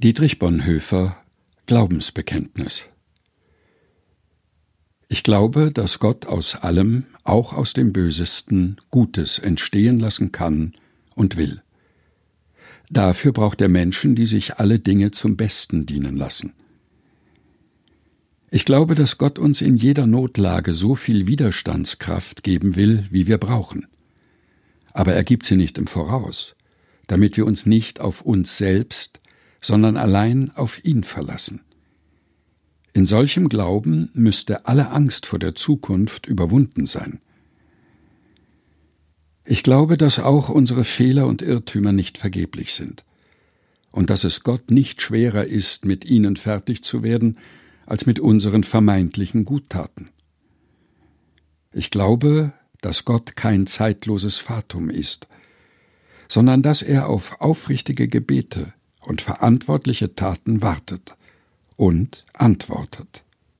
Dietrich Bonhoeffer Glaubensbekenntnis Ich glaube, dass Gott aus allem, auch aus dem Bösesten, Gutes entstehen lassen kann und will. Dafür braucht er Menschen, die sich alle Dinge zum Besten dienen lassen. Ich glaube, dass Gott uns in jeder Notlage so viel Widerstandskraft geben will, wie wir brauchen. Aber er gibt sie nicht im Voraus, damit wir uns nicht auf uns selbst, sondern allein auf ihn verlassen. In solchem Glauben müsste alle Angst vor der Zukunft überwunden sein. Ich glaube, dass auch unsere Fehler und Irrtümer nicht vergeblich sind und dass es Gott nicht schwerer ist, mit ihnen fertig zu werden, als mit unseren vermeintlichen Guttaten. Ich glaube, dass Gott kein zeitloses Fatum ist, sondern dass er auf aufrichtige Gebete und verantwortliche Taten wartet und antwortet.